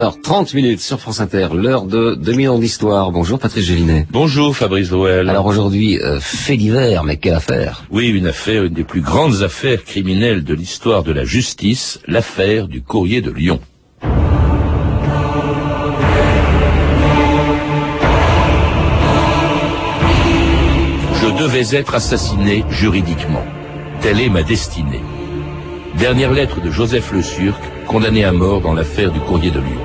Alors, 30 minutes sur France Inter, l'heure de 2000 ans d'histoire. Bonjour Patrice Gélinet. Bonjour Fabrice Drouel. Alors aujourd'hui, euh, fait divers, mais quelle affaire? Oui, une affaire, une des plus grandes affaires criminelles de l'histoire de la justice, l'affaire du courrier de Lyon. Je devais être assassiné juridiquement. Telle est ma destinée. Dernière lettre de Joseph Le Surc, condamné à mort dans l'affaire du courrier de Lyon.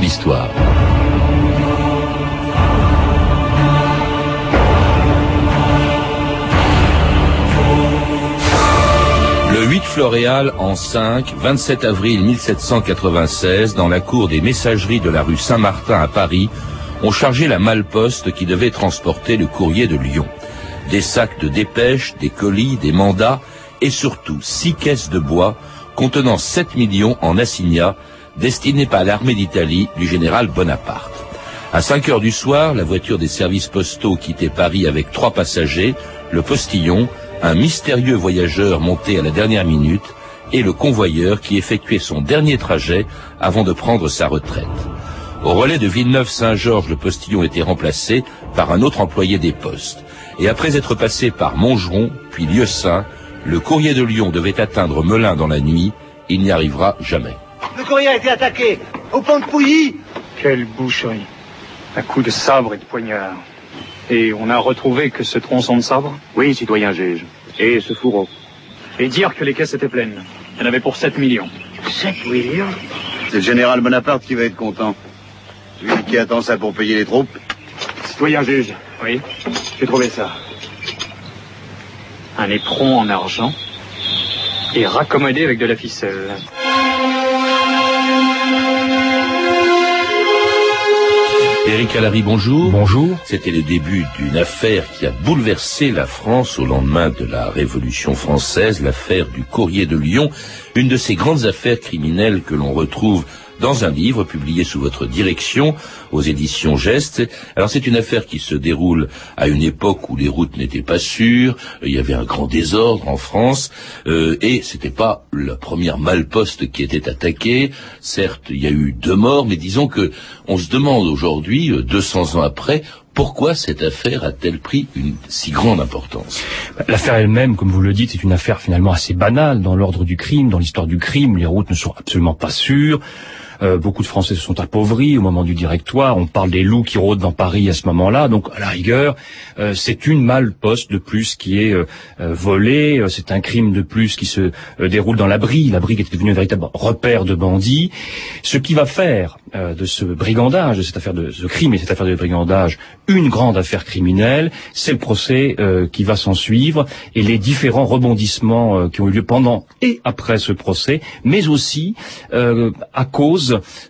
d'histoire. Floréal en 5, 27 avril 1796, dans la cour des messageries de la rue Saint-Martin à Paris, ont chargé la malle-poste qui devait transporter le courrier de Lyon. Des sacs de dépêches, des colis, des mandats et surtout six caisses de bois contenant 7 millions en assignats destinés par l'armée d'Italie du général Bonaparte. À 5 heures du soir, la voiture des services postaux quittait Paris avec trois passagers, le postillon, un mystérieux voyageur monté à la dernière minute et le convoyeur qui effectuait son dernier trajet avant de prendre sa retraite. Au relais de Villeneuve-Saint-Georges, le postillon était remplacé par un autre employé des postes. Et après être passé par Montgeron, puis Lieu-Saint, le courrier de Lyon devait atteindre Melun dans la nuit. Il n'y arrivera jamais. Le courrier a été attaqué au pont de Pouilly. Quelle boucherie. À coups de sabre et de poignard. Et on a retrouvé que ce tronçon de sabre Oui, citoyen juge. Et ce fourreau. Et dire que les caisses étaient pleines. Il y en avait pour 7 millions. 7 millions? C'est le général Bonaparte qui va être content. Lui qui attend ça pour payer les troupes. Citoyen juge. Oui J'ai trouvé ça. Un éperon en argent et raccommodé avec de la ficelle. Éric Alary, bonjour. Bonjour. C'était le début d'une affaire qui a bouleversé la France au lendemain de la Révolution française, l'affaire du Courrier de Lyon, une de ces grandes affaires criminelles que l'on retrouve dans un livre publié sous votre direction aux éditions Gestes. Alors c'est une affaire qui se déroule à une époque où les routes n'étaient pas sûres, il y avait un grand désordre en France, euh, et c'était pas la première malposte qui était attaquée. Certes, il y a eu deux morts, mais disons que on se demande aujourd'hui, 200 euh, ans après, pourquoi cette affaire a-t-elle pris une si grande importance? L'affaire elle-même, comme vous le dites, c'est une affaire finalement assez banale dans l'ordre du crime, dans l'histoire du crime. Les routes ne sont absolument pas sûres. Euh, beaucoup de Français se sont appauvris au moment du directoire. On parle des loups qui rôdent dans Paris à ce moment-là. Donc, à la rigueur, euh, c'est une malle-poste de plus qui est euh, volée. C'est un crime de plus qui se déroule dans la Brie. La Brie est devenue un véritable repère de bandits. Ce qui va faire de ce brigandage, de cette affaire de ce crime et cette affaire de brigandage, une grande affaire criminelle, c'est le procès qui va s'en suivre et les différents rebondissements qui ont eu lieu pendant et après ce procès, mais aussi à cause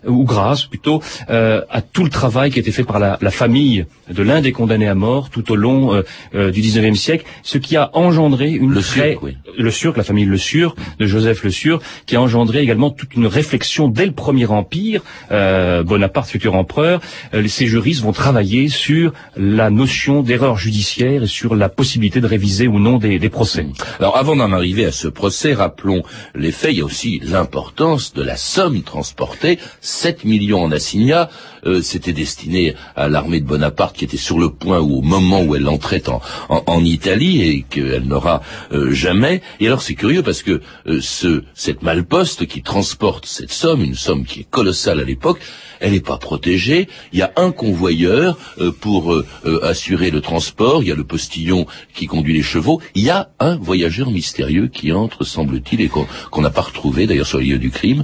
ou grâce plutôt, euh, à tout le travail qui a été fait par la, famille de l'un des condamnés à mort tout au long euh, euh, du 19e siècle, ce qui a engendré une le très... le Surc, la famille Le Sur, de Joseph Le Sur, qui a engendré également toute une réflexion dès le Premier Empire, Bonaparte futur empereur, ces juristes vont travailler sur la notion d'erreur judiciaire et sur la possibilité de réviser ou non des, des procès. Alors avant d'en arriver à ce procès, rappelons les faits, il y a aussi l'importance de la somme transportée 7 millions en assignats, euh, c'était destiné à l'armée de Bonaparte qui était sur le point ou au moment où elle entrait en, Italie et qu'elle n'aura euh, jamais. Et alors c'est curieux parce que euh, ce, cette malposte qui transporte cette somme, une somme qui est colossale à l'époque, elle n'est pas protégée. Il y a un convoyeur pour assurer le transport. Il y a le postillon qui conduit les chevaux. Il y a un voyageur mystérieux qui entre, semble-t-il, et qu'on n'a pas retrouvé d'ailleurs sur le lieu du crime,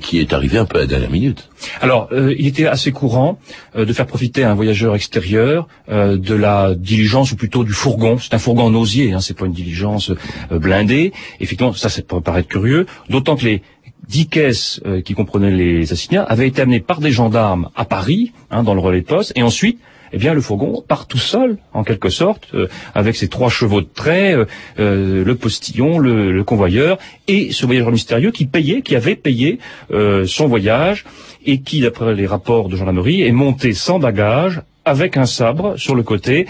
qui est arrivé un peu à la dernière minute. Alors, il était assez courant euh, de faire profiter un voyageur extérieur euh, de la diligence ou plutôt du fourgon. C'est un fourgon en osier, hein, c'est pas une diligence euh, blindée. Effectivement, ça, ça peut paraître curieux, d'autant que les dix caisses qui comprenaient les assignats avaient été amenées par des gendarmes à Paris, hein, dans le relais de poste, et ensuite eh bien le fourgon part tout seul, en quelque sorte, euh, avec ses trois chevaux de trait, euh, euh, le postillon, le, le, convoyeur, et ce voyageur mystérieux qui payait, qui avait payé son voyage, et qui, d'après les rapports de gendarmerie, est monté sans bagage avec un sabre sur le côté,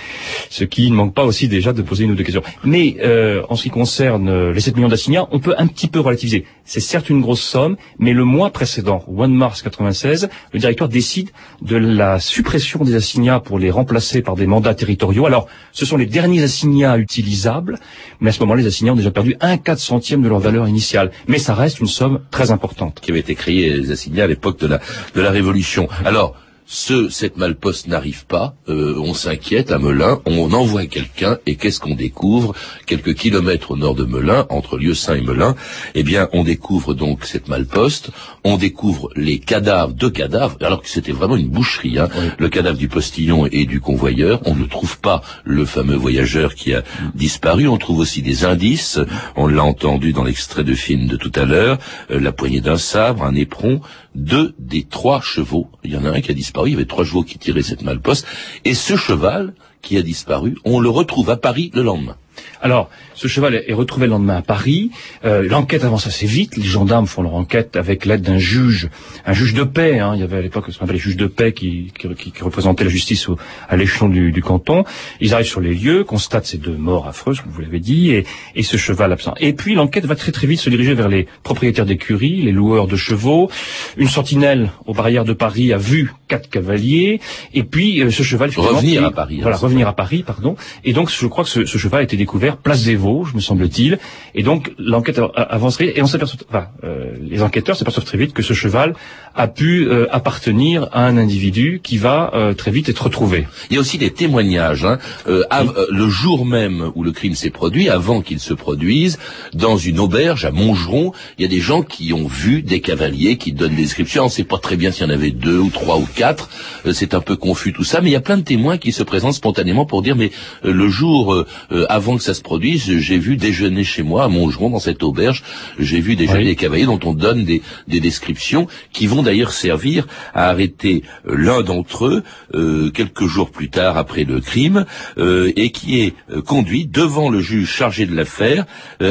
ce qui ne manque pas aussi déjà de poser une ou deux questions. Mais euh, en ce qui concerne euh, les 7 millions d'assignats, on peut un petit peu relativiser. C'est certes une grosse somme, mais le mois précédent, au mois de mars 96, le directeur décide de la suppression des assignats pour les remplacer par des mandats territoriaux. Alors, ce sont les derniers assignats utilisables, mais à ce moment-là, les assignats ont déjà perdu un quatre centième de leur valeur initiale. Mais ça reste une somme très importante. Qui avait été créée, les assignats, à l'époque de la, de la Révolution. Alors, ce, cette malposte n'arrive pas, euh, on s'inquiète à Melun, on envoie quelqu'un, et qu'est-ce qu'on découvre? Quelques kilomètres au nord de Melun, entre Lieu-Saint et Melun, eh bien, on découvre donc cette malposte, on découvre les cadavres, deux cadavres, alors que c'était vraiment une boucherie, hein, le cadavre du postillon et du convoyeur, on ne trouve pas le fameux voyageur qui a disparu, on trouve aussi des indices, on l'a entendu dans l'extrait de film de tout à l'heure, euh, la poignée d'un sabre, un éperon, deux des trois chevaux, il y en a un qui a disparu, il y avait trois chevaux qui tiraient cette malposte, et ce cheval qui a disparu, on le retrouve à Paris le lendemain. Alors, ce cheval est retrouvé le lendemain à Paris. Euh, l'enquête avance assez vite. Les gendarmes font leur enquête avec l'aide d'un juge, un juge de paix. Hein. Il y avait à l'époque ce qu'on appelait les juges de paix qui, qui, qui représentaient la justice au, à l'échelon du, du, canton. Ils arrivent sur les lieux, constatent ces deux morts affreuses, comme vous l'avez dit, et, et, ce cheval absent. Et puis l'enquête va très très vite se diriger vers les propriétaires d'écuries, les loueurs de chevaux. Une sentinelle aux barrières de Paris a vu quatre cavaliers, et puis euh, ce cheval revenir à Paris. Voilà, revenir à Paris, pardon. Et donc je crois que ce, ce cheval a été découvert place des Vosges, me semble-t-il. Et donc l'enquête avancerait et on s'aperçoit, enfin, euh, les enquêteurs s'aperçoivent très vite que ce cheval a pu euh, appartenir à un individu qui va euh, très vite être retrouvé. Il y a aussi des témoignages. Hein, euh, le jour même où le crime s'est produit, avant qu'il se produise, dans une auberge à Montgeron, il y a des gens qui ont vu des cavaliers qui donnent des descriptions. On ne sait pas très bien s'il y en avait deux ou trois ou quatre. c'est un peu confus tout ça, mais il y a plein de témoins qui se présentent spontanément pour dire mais le jour avant que ça se produise, j'ai vu déjeuner chez moi à Montgeron dans cette auberge, j'ai vu déjeuner des cavaliers dont on donne des, des descriptions qui vont d'ailleurs servir à arrêter euh, l'un d'entre eux euh, quelques jours plus tard après le crime euh, et qui est conduit devant le juge chargé de l'affaire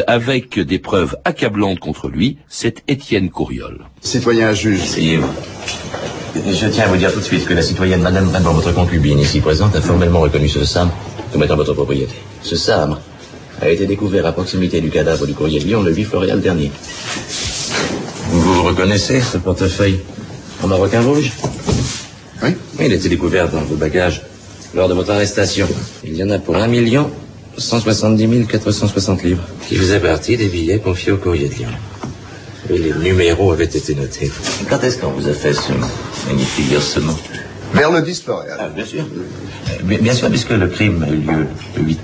avec des preuves accablantes contre lui, c'est Étienne Couriol. Citoyen juge. Je tiens à vous dire tout de suite que la citoyenne Madame Raymond, votre concubine ici présente, a formellement reconnu ce sabre comme étant votre propriété. Ce sabre a été découvert à proximité du cadavre du courrier de Lyon le 8 floréal dernier. Vous reconnaissez ce portefeuille en maroquin rouge Oui. Il a été découvert dans vos bagages lors de votre arrestation. Il y en a pour 1 million 170 460 livres qui faisaient partie des billets confiés au courrier de Lyon. Et les numéros avaient été notés. Quand est-ce qu'on vous a fait ce magnifique versement Vers le 10 Floréal. Ah, bien sûr. Bien, bien sûr, puisque le crime a eu lieu le 8.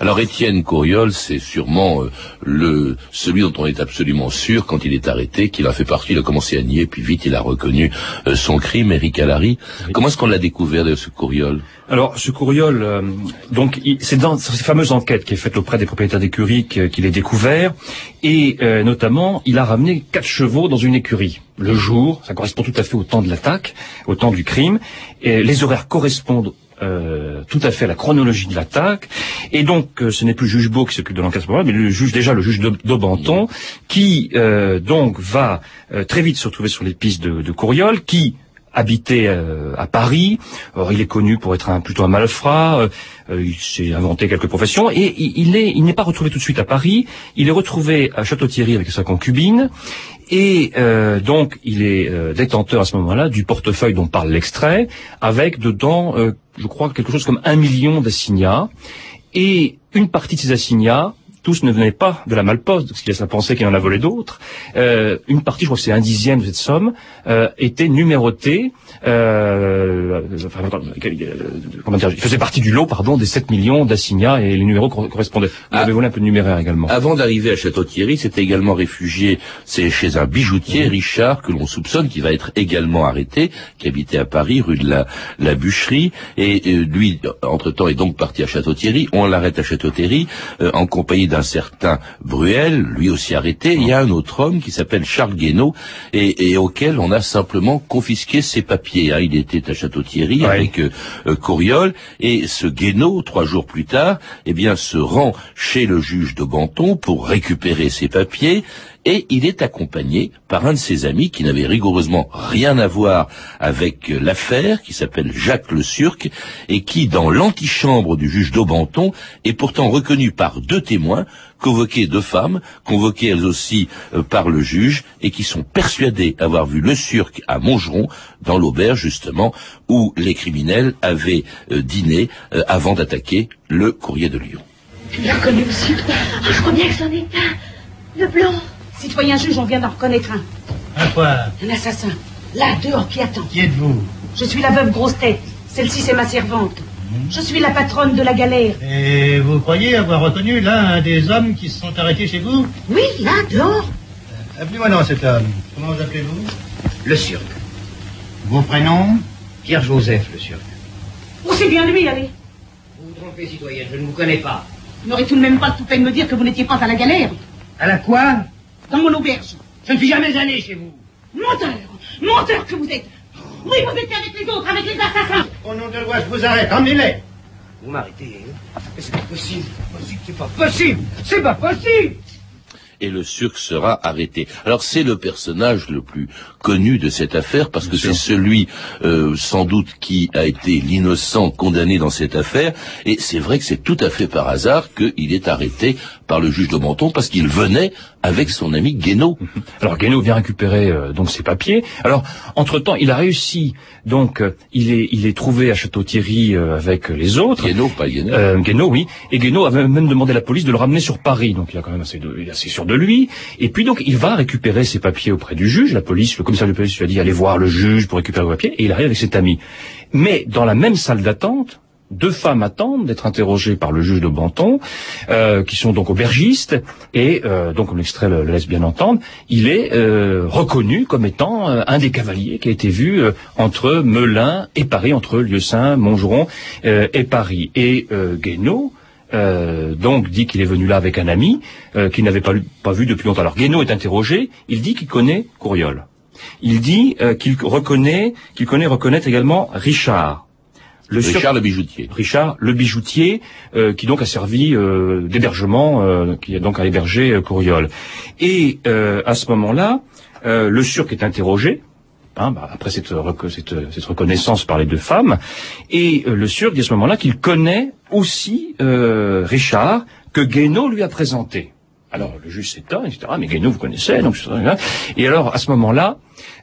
Alors Étienne Couriol, c'est sûrement euh, le celui dont on est absolument sûr quand il est arrêté qu'il a fait partie, il a commencé à nier, puis vite il a reconnu euh, son crime, Eric Allary. Comment est-ce qu'on l'a découvert de ce Couriol Alors ce Couriol, euh, donc c'est dans ces fameuses enquêtes qui est faite auprès des propriétaires d'écuries qu'il est découvert, et notamment il a ramené quatre chevaux dans une écurie. Le jour, ça correspond tout à fait au temps de l'attaque, au temps du crime, et les horaires correspondent euh, tout à fait la chronologie de l'attaque. Et donc, euh, ce n'est plus le juge Beau qui s'occupe de l'enquête mais le juge déjà le juge d'Aubenton, qui euh, donc va très vite se retrouver sur les pistes de, de Couriol, qui habitait à Paris. Or, il est connu pour être un, plutôt un malfrat. il s'est inventé quelques professions et il, est, il n'est pas retrouvé tout de suite à Paris. Il est retrouvé à Château-Thierry avec sa concubine. Et euh, donc, il est euh, détenteur à ce moment-là du portefeuille dont parle l'extrait, avec dedans, euh, je crois, quelque chose comme un million d'assignats. Et une partie de ces assignats, tous ne venaient pas de la malposte, parce qu'il laisse à penser qu'il en a volé d'autres. une partie, je crois que c'est un dixième de cette somme, était numérotée euh, enfin, comment dire, il faisait partie du lot, pardon, des 7 millions d'assignats et les numéros correspondaient. Vous ah, avez volé un peu de numéraire également. Avant d'arriver à Château-Thierry, c'était également réfugié, c'est chez un bijoutier, Richard, que l'on soupçonne, qui va être également arrêté, qui habitait à Paris, rue de la, la Bûcherie, et lui, entre-temps, est donc parti à Château-Thierry. On l'arrête à Château-Thierry, euh, en compagnie un certain Bruel, lui aussi arrêté. Il y a un autre homme qui s'appelle Charles Guénaud et, auquel on a simplement confisqué ses papiers. Hein. Il était à Château-Thierry avec euh, euh et ce Guénaud, trois jours plus tard, eh bien, se rend chez le juge de Banton pour récupérer ses papiers et il est accompagné par un de ses amis qui n'avait rigoureusement rien à voir avec l'affaire, qui s'appelle Jacques Le Surc, et qui, dans l'antichambre du juge d'Aubenton, est pourtant reconnu par deux témoins, convoqués deux femmes, convoquées elles aussi euh, par le juge, et qui sont persuadés avoir vu Le Surc à Montgeron, dans l'auberge justement, où les criminels avaient euh, dîné euh, avant d'attaquer le courrier de Lyon. Tu l'as reconnu aussi, Je crois bien que c'en est un. Le blanc. Citoyen juge, on vient d'en reconnaître un. Un quoi Un assassin. Là, dehors, qui attend. Qui êtes-vous Je suis la veuve grosse tête. Celle-ci, c'est ma servante. Mhm. Je suis la patronne de la galère. Et vous croyez avoir reconnu l'un des hommes qui se sont arrêtés chez vous Oui, là, dehors. Euh, appelez-moi non cet homme. Comment vous appelez-vous Le Surc. Vos prénoms Pierre-Joseph, le Surc. Oh, c'est bien lui, allez. Vous vous trompez, citoyen, je ne vous connais pas. Vous n'aurez tout de même pas tout peine de me dire que vous n'étiez pas à la galère. À la quoi dans mon auberge. Je ne suis jamais allé chez vous. Menteur Menteur que vous êtes. Oui, vous étiez avec les autres, avec les assassins. Au nom de loi, je vous arrête, emmenez-les. Vous m'arrêtez, hein. Mais c'est pas possible, c'est pas possible C'est pas possible. Et le Surc sera arrêté. Alors c'est le personnage le plus connu de cette affaire parce que c'est celui euh, sans doute qui a été l'innocent condamné dans cette affaire. Et c'est vrai que c'est tout à fait par hasard qu'il est arrêté par le juge de Menton parce qu'il venait avec son ami Guénaud. Alors Guénaud vient récupérer euh, donc ses papiers. Alors entre-temps, il a réussi donc euh, il est il est trouvé à Château-Thierry avec les autres. Guénaud, pas Guénaud. Guénaud, oui. Et Guénaud avait même demandé à la police de le ramener sur Paris. Donc il a quand même assez de, il est assez sûr de lui. Et puis donc il va récupérer ses papiers auprès du juge. La police, le commissaire de police lui a dit allez voir le juge pour récupérer vos papiers. Et il arrive avec cet ami. Mais dans la même salle d'attente, deux femmes attendent d'être interrogées par le juge de Banton, euh, qui sont donc aubergistes, et euh, donc l'extrait le, laisse bien entendre, il est euh, reconnu comme étant un des cavaliers qui a été vu entre Melun et Paris, entre Lieu-Saint, Montgeron et Paris. Et Guénaud, euh, donc dit qu'il est venu là avec un ami euh, qu'il n'avait pas, pas, vu depuis longtemps. Alors Guénaud est interrogé, il dit qu'il connaît Courriol. Il dit euh, qu'il reconnaît, qu'il connaît reconnaître également Richard. Le Richard le bijoutier. Richard le bijoutier, qui donc a servi d'hébergement, qui a donc à héberger Courriol. Et à ce moment-là, le Surc est interrogé, Hein, bah, après cette, cette, reconnaissance par les deux femmes. Et euh, le Sur dit à ce moment-là qu'il connaît aussi euh, Richard, que Guénaud lui a présenté. Alors le juge s'étonne, etc. Mais Guénaud, vous connaissez, donc et alors à ce moment-là,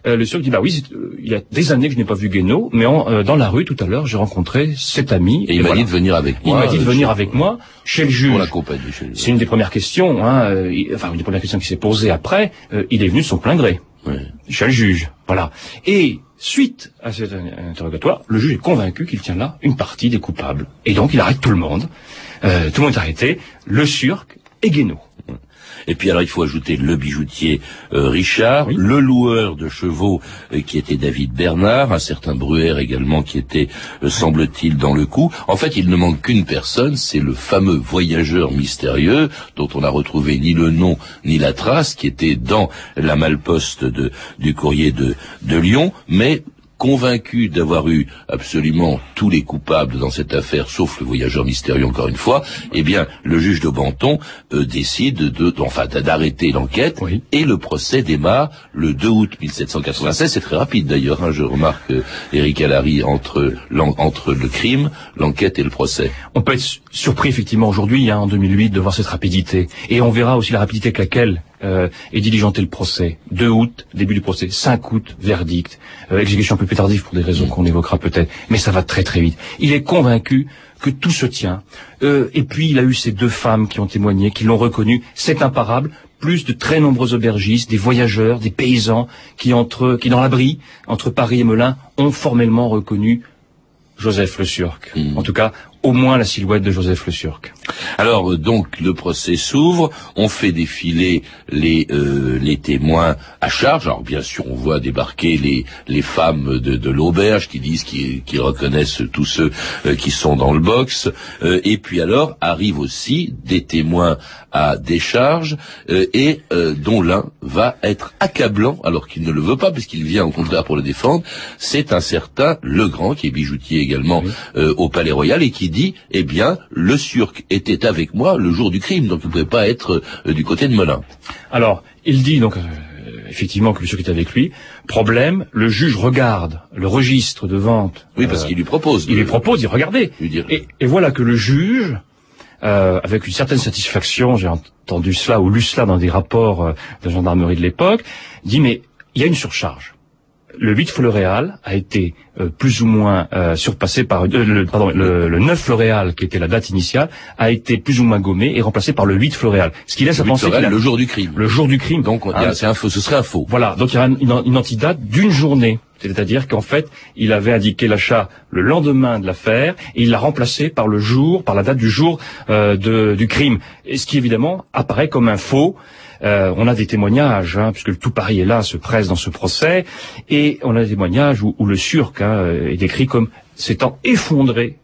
euh, le Sur dit bah oui, il y a des années que je n'ai pas vu Guénaud, mais dans la rue tout à l'heure, j'ai rencontré cet ami. Et, il m'a dit de venir avec moi. Il m'a dit de venir avec moi chez le juge. Pour l'accompagner chez C'est une des premières questions, hein, enfin une des premières questions qui s'est posée après. il est venu de son plein gré. Chez le juge. Voilà. Et suite à cet interrogatoire, le juge est convaincu qu'il tient là une partie des coupables. Et donc il arrête tout le monde. Euh, tout le monde est arrêté. Le Surc et Guénaud. Et puis alors il faut ajouter le bijoutier euh, Richard, le loueur de chevaux euh, qui était David Bernard, un certain Bruer également qui était, euh, semble-t-il, dans le coup. En fait, il ne manque qu'une personne, c'est le fameux voyageur mystérieux dont on n'a retrouvé ni le nom ni la trace, qui était dans la malposte de, du courrier de, de Lyon, mais convaincu d'avoir eu absolument tous les coupables dans cette affaire, sauf le voyageur mystérieux encore une fois, eh bien le juge de Banton euh, décide de, enfin d'arrêter l'enquête et le procès démarre le 2 août 1796. C'est très rapide d'ailleurs, hein, je remarque euh, Eric Allary entre entre le crime, l'enquête et le procès. On peut être surpris effectivement aujourd'hui, hein, en 2008, de voir cette rapidité, et on verra aussi la rapidité avec laquelle euh, et diligenter le procès. 2 août, début du procès. 5 août, verdict. Euh, exécution un peu plus tardive pour des raisons qu'on évoquera peut-être. Mais ça va très très vite. Il est convaincu que tout se tient. Euh, et puis il a eu ces deux femmes qui ont témoigné, qui l'ont reconnu. C'est imparable. Plus de très nombreux aubergistes, des voyageurs, des paysans qui entre, qui dans l'abri entre Paris et Melun ont formellement reconnu Joseph Le Surc. Mm. En tout cas, au moins la silhouette de Joseph Le Surc. Alors euh, donc le procès s'ouvre, on fait défiler les euh, les témoins à charge. Alors bien sûr on voit débarquer les les femmes de, de l'auberge qui disent qu'ils qu'ils reconnaissent tous ceux euh, qui sont dans le box. Euh, et puis alors arrivent aussi des témoins à décharge euh, et dont l'un va être accablant alors qu'il ne le veut pas puisqu'il vient au contraire pour le défendre. C'est un certain Legrand qui est bijoutier également au Palais Royal et qui dit eh bien le Surc était avec moi le jour du crime, donc il ne pouvait pas être euh, du côté de Melun. Alors, il dit donc euh, effectivement que le Surc est avec lui. Problème, le juge regarde le registre de vente. Oui, parce euh, qu'il lui propose. Il lui propose, il regardez. Et, et, voilà que le juge, avec une certaine satisfaction, j'ai entendu cela ou lu cela dans des rapports de gendarmerie de l'époque, dit mais il y a une surcharge le 8 Floréal a été euh, plus ou moins euh, surpassé par euh, le, pardon, le, le, 9 Floréal qui était la date initiale a été plus ou moins gommé et remplacé par le 8 Floréal. Ce qui laisse à penser le jour du crime. Le jour du crime. Donc c'est un faux, ce serait un faux. Voilà, donc il y a une, une antidate d'une journée. C'est-à-dire qu'en fait, il avait indiqué l'achat le lendemain de l'affaire et il l'a remplacé par le jour, par la date du jour de, du crime. Et ce qui évidemment apparaît comme un faux. Euh, on a des témoignages, hein, puisque tout Paris est là, se presse dans ce procès, et on a des témoignages où, le Surc hein, est décrit comme s'étant effondré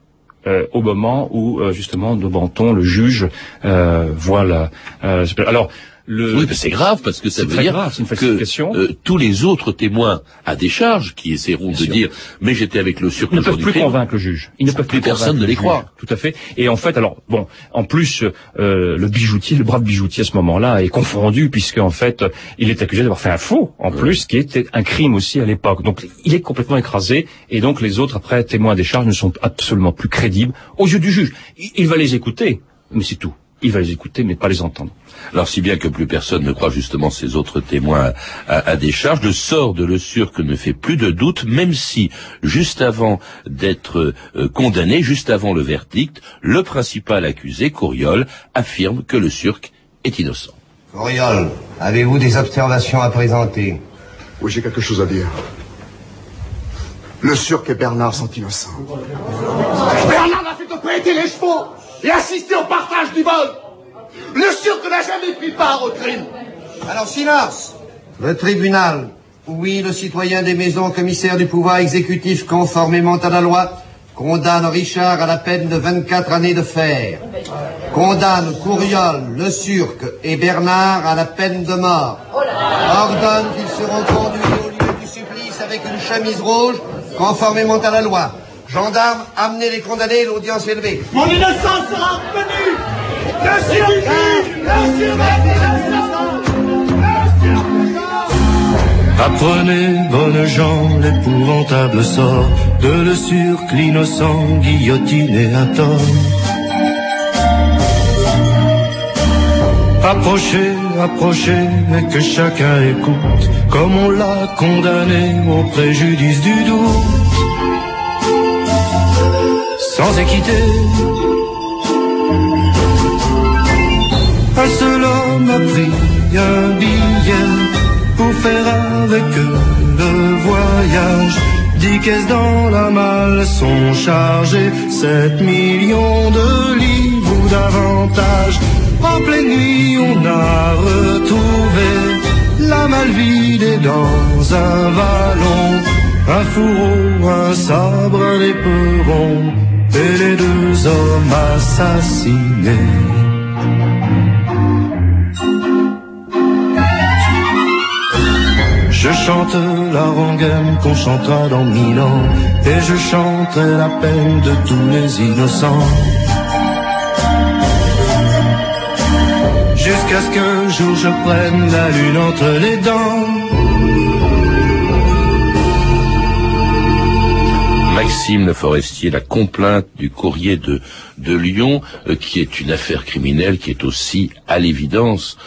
euh, au moment où euh, justement de le juge, voit la. alors oui, c'est grave parce que ça veut dire que euh, tous les autres témoins à décharge qui essaieront de dire mais j'étais avec le surc ils ne peuvent plus convaincre le juge. Ils ne peuvent plus personne ne les croire. Tout à fait. Et en fait, alors bon, en plus euh, le bijoutier, le bras de bijoutier à ce moment-là est confondu puisque en fait il est accusé d'avoir fait un faux en plus qui était un crime aussi à l'époque. Donc il est complètement écrasé et donc les autres après témoins à décharge ne sont absolument plus crédibles aux yeux du juge. Il va les écouter, mais c'est tout il va les écouter, mais pas les entendre. Alors, si bien que plus personne ne croit justement ces autres témoins à, des charges, le sort de Le Surc ne fait plus de doute, même si, juste avant d'être euh, condamné, juste avant le verdict, le principal accusé, Couriol, affirme que Le Surc est innocent. Couriol, avez-vous des observations à présenter? Oui, j'ai quelque chose à dire. Le Surc et Bernard sont innocents. Bernard a fait opérer les chevaux et assister au partage du vol. Le Surque n'a jamais pris part au crime. Alors silence. Le tribunal, oui, le citoyen des maisons commissaire du pouvoir exécutif conformément à la loi, condamne Richard à la peine de 24 années de fer. Condamne Couriol, Le Surque et Bernard à la peine de mort. Ordonne qu'ils seront conduits au lieu du supplice avec une chemise rouge conformément à la loi. Gendarmes, amenez les condamnés, l'audience est levée. Mon innocence sera reconnue Le survivre Le Apprenez, bonnes gens, l'épouvantable sort de le surc, l'innocent, guillotiné à tort. Approchez, approchez, mais que chacun écoute, comme on l'a condamné au préjudice du doute sans équité. Un seul homme a pris un billet pour faire avec eux le voyage. Dix caisses dans la malle sont chargées, sept millions de livres ou davantage. En pleine nuit, on a retrouvé la malle vide dans un vallon. Un fourreau, un sabre, un éperon et les deux hommes assassinés. Je chante la rengaine qu'on chantera dans mille ans, et je chanterai la peine de tous les innocents. Jusqu'à ce qu'un jour je prenne la lune entre les dents Le Forestier, la complainte du courrier de, de Lyon, euh, qui est une affaire criminelle, qui est aussi, à l'évidence,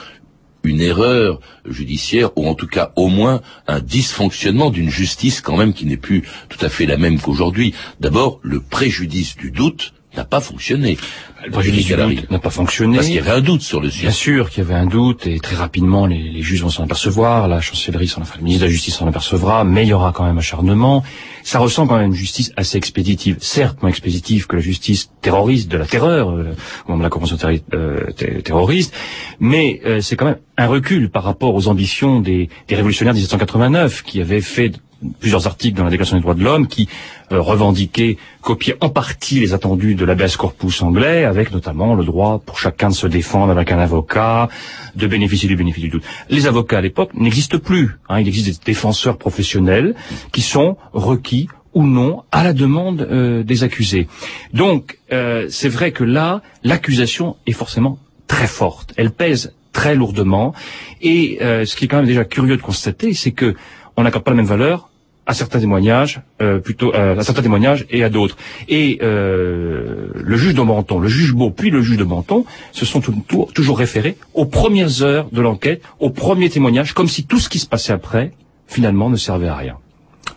une erreur judiciaire, ou en tout cas au moins un dysfonctionnement d'une justice quand même qui n'est plus tout à fait la même qu'aujourd'hui. D'abord, le préjudice du doute, n'a pas fonctionné. Le préjudice du doute n'a pas fonctionné. Parce qu'il y avait un doute sur le sujet. Bien sûr qu'il y avait un doute et très rapidement les, les juges vont s'en apercevoir, la chancellerie s'en enfin, le ministre de la Justice s'en apercevra, mais il y aura quand même acharnement. Ça ressemble quand même à une justice assez expéditive, certes moins expéditive que la justice terroriste de la terreur, euh, de la convention euh, terroriste, mais euh, c'est quand même un recul par rapport aux ambitions des, des révolutionnaires de 1789 qui avaient fait plusieurs articles dans la Déclaration des droits de l'homme qui euh, revendiquaient, copiaient en partie les attendus de l'habeas corpus anglais, avec notamment le droit pour chacun de se défendre avec un avocat, de bénéficier du bénéfice du doute. Les avocats à l'époque n'existent plus. Hein, il existe des défenseurs professionnels qui sont requis ou non à la demande euh, des accusés. Donc, euh, c'est vrai que là, l'accusation est forcément très forte. Elle pèse très lourdement. Et ce qui est quand même déjà curieux de constater, c'est que on n'accorde pas la même valeur à certains témoignages, euh, plutôt euh, à certains témoignages et à d'autres. Et euh, le juge de Menton, le juge Beau, puis le juge de Menton, se sont toujours référés aux premières heures de l'enquête, aux premiers témoignages, comme si tout ce qui se passait après, finalement, ne servait à rien.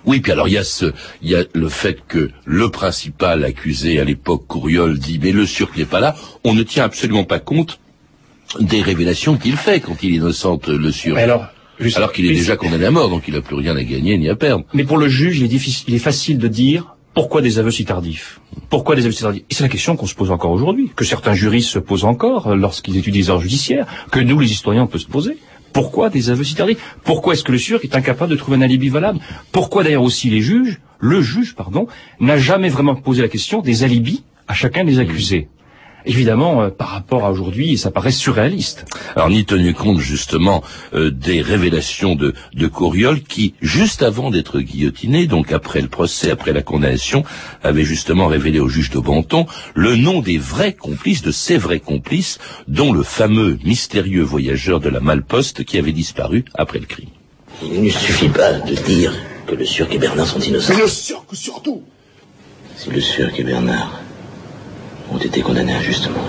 Oui, puis alors il y a ce, il y a le fait que le principal accusé à l'époque, Couriol, dit mais le Surc n'est pas là. On ne tient absolument pas compte des révélations qu'il fait quand il innocente le alors, alors qu'il est déjà condamné à mort, donc il n'a plus rien à gagner ni à perdre. Mais pour le juge, il est, difficile, il est facile de dire pourquoi des aveux si tardifs. Pourquoi des aveux si tardifs? Et c'est la question qu'on se pose encore aujourd'hui, que certains juristes se posent encore lorsqu'ils étudient les heures judiciaires, que nous, les historiens, on peut se poser. Pourquoi des aveux si tardifs? Pourquoi est-ce que le sûr est incapable de trouver un alibi valable? Pourquoi d'ailleurs aussi les juges, le juge, pardon, n'a jamais vraiment posé la question des alibis à chacun des accusés? Évidemment, euh, par rapport à aujourd'hui, ça paraît surréaliste. Alors, ni tenu compte justement euh, des révélations de, de Coriol qui, juste avant d'être guillotiné, donc après le procès, après la condamnation, avait justement révélé au juge de Banton le nom des vrais complices, de ces vrais complices, dont le fameux mystérieux voyageur de la Malposte qui avait disparu après le crime. Il ne suffit pas de dire que le Surc et Bernard sont innocents. Mais le Surc surtout Si le Surc et Bernard ont été condamnés injustement.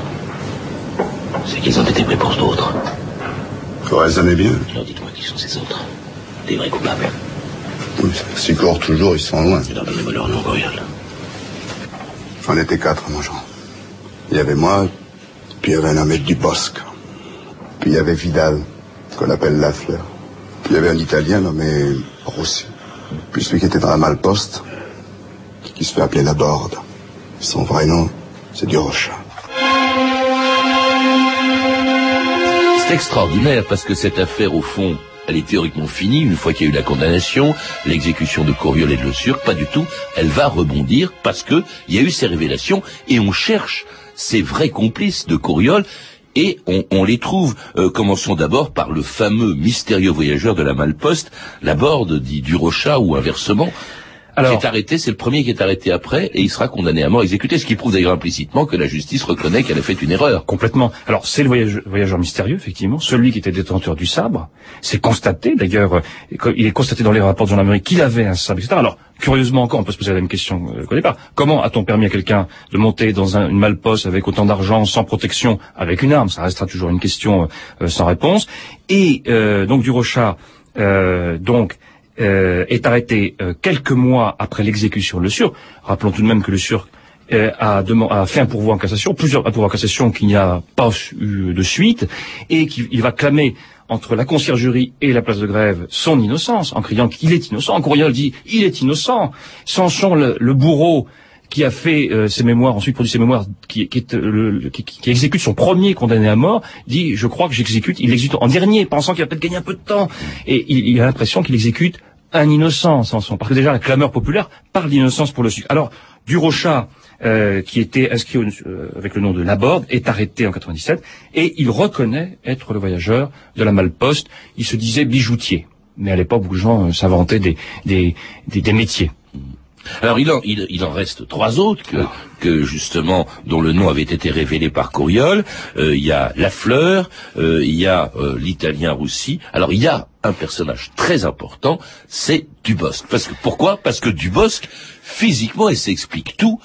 C'est qu'ils ont été pris pour d'autres. Faut raisonner bien. Alors dites-moi qui sont ces autres Des vrais coupables Oui, s'ils courent toujours, ils sont loin. Donnez-moi leur nom, Gorial. J'en étais quatre, mon Jean. Il y avait moi, puis il y avait un homme du Bosque. Puis il y avait Vidal, qu'on appelle Lafleur. Puis il y avait un Italien nommé Rossi. Puis celui qui était dans la malposte, qui se fait appeler la Borde. Son vrai nom, c'est du roche. C'est extraordinaire parce que cette affaire, au fond, elle est théoriquement finie une fois qu'il y a eu la condamnation, l'exécution de Coriol et de Le Sur, pas du tout. Elle va rebondir parce que il y a eu ces révélations et on cherche ces vrais complices de Coriol et on, les trouve. Euh, commençons d'abord par le fameux mystérieux voyageur de la Malposte, la Borde dit Durocha ou inversement. Alors, qui est arrêté, c'est le premier qui est arrêté après, et il sera condamné à mort, exécuté, ce qui prouve d'ailleurs implicitement que la justice reconnaît qu'elle a fait une erreur. Complètement. Alors, c'est le voyageur, mystérieux, effectivement, celui qui était détenteur du sabre. C'est constaté, d'ailleurs, il est constaté dans les rapports de gendarmerie qu'il avait un sabre, etc. Alors, curieusement encore, on peut se poser la même question euh, qu'au départ. Comment a-t-on permis à quelqu'un de monter dans une malposte avec autant d'argent, sans protection, avec une arme? Ça restera toujours une question euh, sans réponse. Et euh, donc, du Rochat, donc, euh, est arrêté euh, quelques mois après l'exécution de Le Sur. Rappelons tout de même que Le Sur euh, a, fait un pourvoi en cassation, plusieurs pourvois en cassation qui n'y a pas eu de suite, et qu'il va clamer entre la conciergerie et la place de grève son innocence, en criant qu'il est innocent. Courriel dit il est innocent. Sanson, le, le bourreau, qui a fait ses mémoires, ensuite produit ses mémoires, qui, exécute son premier condamné à mort, dit je crois que j'exécute, il exécute en dernier, pensant qu'il va peut-être gagner un peu de temps, et il a l'impression qu'il exécute un innocent, Samson, parce que déjà la clameur populaire parle d'innocence pour le sucre. Alors, Durocha, euh, qui était inscrit euh, avec le nom de Laborde, est arrêté en 97, et il reconnaît être le voyageur de la Malposte. Il se disait bijoutier, mais à l'époque, beaucoup de gens euh, s'inventaient des, des, des métiers. Alors il en, reste trois autres que, justement dont le nom avait été révélé par Coriol. Euh, il y a Lafleur, euh, il y a euh, l'Italien Roussi. Alors il y a un personnage très important, c'est Dubosc. Parce que pourquoi? Parce que Dubosc, physiquement, et s'explique tout,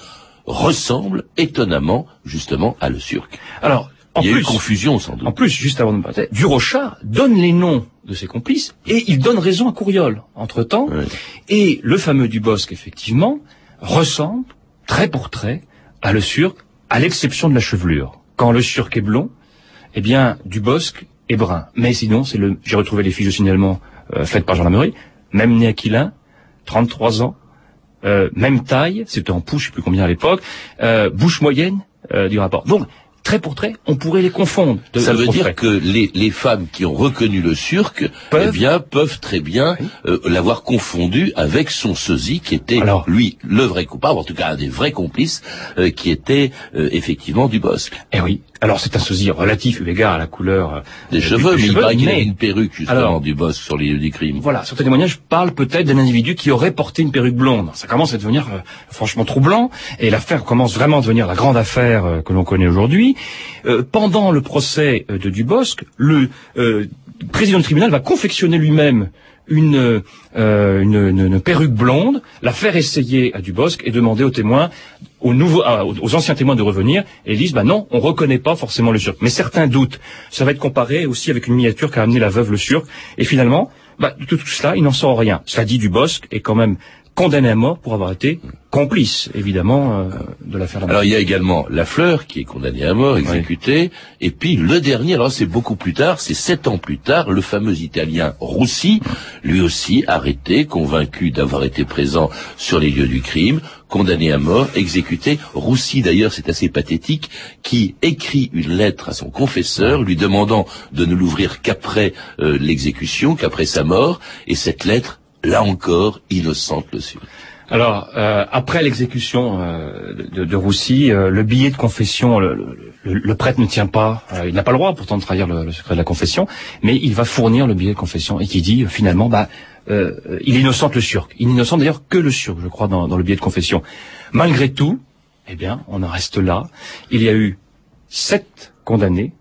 ressemble étonnamment justement à Le Surc. Alors en il y a eu confusion sans doute. En plus, juste avant de passer, Durocha donne les noms de ses complices et il donne raison à Couriol entre-temps. Et le fameux Dubosc, effectivement, ressemble, très pour trait, à Le Surc à l'exception de la chevelure. Quand le surc est blond, eh bien, du bosque est brun. Mais sinon, c'est le, j'ai retrouvé les fiches de signalement euh, faites par Jean Lamery, même né Aquilin, 33 ans, euh, même taille, c'était en pouce, je sais plus combien à l'époque, euh, bouche moyenne euh, du rapport. Donc, trait pour trait, on pourrait les confondre. de- Ça veut dire que les, les femmes qui ont reconnu le surc, eh bien, peuvent très bien euh, l'avoir confondu avec son sosie, qui était lui le vrai coupable, en tout cas un des vrais complices, euh, qui était euh, effectivement du bosque. Eh oui. Alors c'est un sosie relatif eu égard à la couleur euh, Des cheveux, mais il paraît qu'il avait une perruque justement Alors, du bosque sur les lieux du crime. Voilà, certains témoignages parlent peut-être d'un individu qui aurait porté une perruque blonde. Ça commence à devenir euh, franchement troublant, et l'affaire commence vraiment à devenir la grande affaire euh, que l'on connaît aujourd'hui. Euh, pendant le procès euh, de Dubosc, le euh, président du tribunal va confectionner lui-même une, euh, une, une- une perruque blonde, la faire essayer à Dubosc et demander aux témoins, aux, nouveaux, ah, aux anciens témoins de revenir, et ils disent, bah non, on reconnaît pas forcément le surc. Mais certains doutent. Ça va être comparé aussi avec une miniature qu'a amené la veuve le surc. Et finalement, bah, de tout cela, il n'en sort rien. Cela dit, Dubosc est quand même condamné à mort pour avoir été complice, évidemment, euh, de l'affaire. Alors il y a également La Fleur qui est condamné à mort, exécuté, et puis le dernier, alors c'est beaucoup plus tard, c'est sept ans plus tard, le fameux Italien Roussi, lui aussi arrêté, convaincu d'avoir été présent sur les lieux du crime, condamné à mort, exécuté. Roussi d'ailleurs, c'est assez pathétique, qui écrit une lettre à son confesseur lui demandant de ne l'ouvrir qu'après euh, l'exécution, qu'après sa mort, et cette lettre, là encore, innocente le suit. Alors, euh, après l'exécution euh, de, de Roussy, euh, le billet de confession, le, prêtre ne tient pas, il n'a pas le droit pourtant de trahir le, secret de la confession, mais il va fournir le billet de confession et qui dit finalement, bah, il innocente le surc. Il n'innocente d'ailleurs que le surc, je crois, dans le billet de confession. Malgré tout, eh bien, on en reste là. Il y a eu sept condamnés,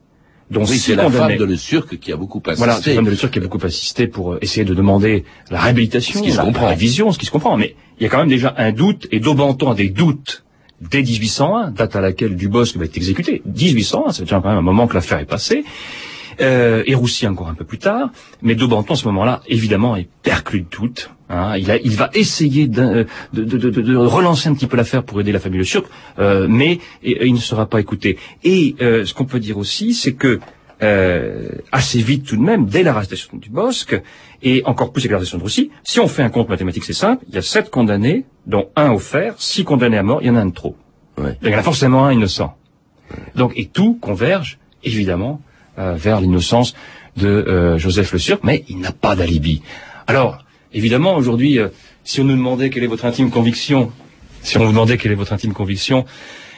dont Oui, six c'est la femme de Le Surc qui a beaucoup assisté. Voilà, c'est femme de lecture qui a beaucoup assisté pour euh, essayer de demander la réhabilitation, Ce qui se la, comprend. la révision, ce qui se comprend. Mais il y a quand même déjà un doute, et Daubenton a des doutes dès 1801, date à laquelle Dubosc va être exécuté. 1801, c'est déjà quand même un moment que l'affaire est passée. Euh, et Roussy encore un peu plus tard, mais Daubenton à ce moment-là, évidemment, est perclus de doute. Hein. Il, a, il va essayer d'un- de, de- de- de- de relancer un petit peu l'affaire pour aider la famille Le Surc, euh, mais et- et il ne sera pas écouté. Et euh, ce qu'on peut dire aussi, c'est que euh, assez vite tout de même, dès l'arrestation du Bosque, et encore plus avec l'arrestation de Roussy, si on fait un compte mathématique, c'est simple, il y a sept condamnés, dont un offert, six condamnés à mort, il y en a un de trop. Donc, Il y en a forcément un innocent. Donc, et tout converge, évidemment, euh, vers l'innocence de euh, Joseph Le Surc, mais il n'a pas d'alibi. Alors, évidemment, aujourd'hui, euh, si on nous demandait quelle est votre intime conviction, si on vous demandait quelle est votre intime conviction,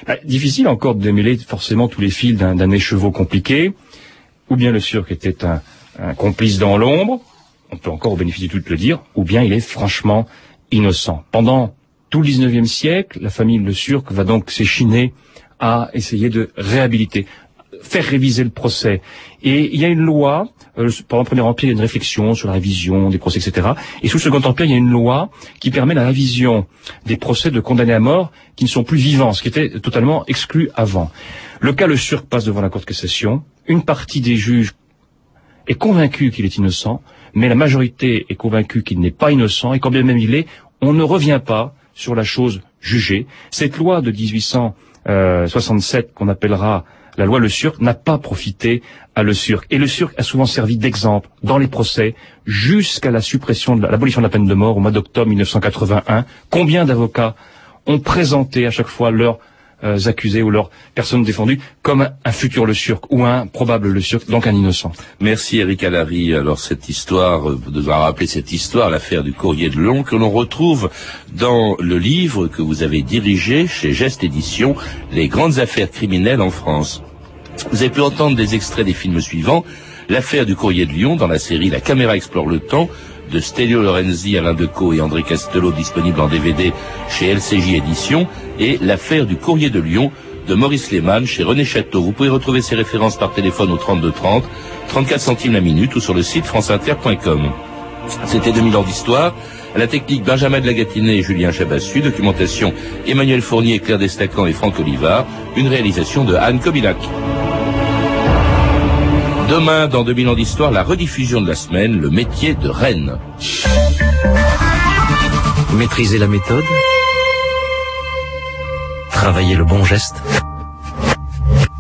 bah, difficile encore de démêler forcément tous les fils d'un écheveau compliqué, ou bien Le Surc était un, un complice dans l'ombre, on peut encore au bénéfice du doute le dire, ou bien il est franchement innocent. Pendant tout le 19e siècle, la famille Le Surc va donc s'échiner à essayer de réhabiliter, faire réviser le procès. Et il y a une loi, euh, pendant le Premier Empire, il y a une réflexion sur la révision des procès, etc. Et sous le Second Empire, il y a une loi qui permet la révision des procès de condamnés à mort qui ne sont plus vivants, ce qui était totalement exclu avant. Le cas Le Surc passe devant la Cour de cassation. Une partie des juges est convaincue qu'il est innocent, mais la majorité est convaincue qu'il n'est pas innocent, et quand bien même il est, on ne revient pas sur la chose jugée. Cette loi de 1867 qu'on appellera la loi Le Surc n'a pas profité à Le Surc. Et Le Surc a souvent servi d'exemple dans les procès jusqu'à la suppression de la- l'abolition de la peine de mort au mois d'octobre 1981. Combien d'avocats ont présenté à chaque fois leurs euh, accusés ou leurs personnes défendues comme un, futur Le Surc ou un probable Le Surc, donc un innocent. Merci Eric Allary. Alors cette histoire, euh, de devoir rappeler cette histoire, l'affaire du courrier de Lyon, que l'on retrouve dans le livre que vous avez dirigé chez Geste Édition, Les grandes affaires criminelles en France. Vous avez pu entendre des extraits des films suivants. L'affaire du courrier de Lyon dans la série La caméra explore le temps de Stelio Lorenzi, Alain Decaux et André Castello disponible en DVD chez LCJ Édition et l'affaire du courrier de Lyon de Maurice Lehmann chez René Château. Vous pouvez retrouver ces références par téléphone au 32 30, 34 centimes la minute ou sur le site franceinter.com. C'était 2000 ans d'histoire. La technique Benjamin de Lagatinet et Julien Chabassu. Documentation Emmanuel Fournier, Claire Destacan et Franck Olivard. Une réalisation de Anne Kobilac. Demain, dans 2000 ans d'histoire, la rediffusion de la semaine, le métier de reine. Maîtriser la méthode Travailler le bon geste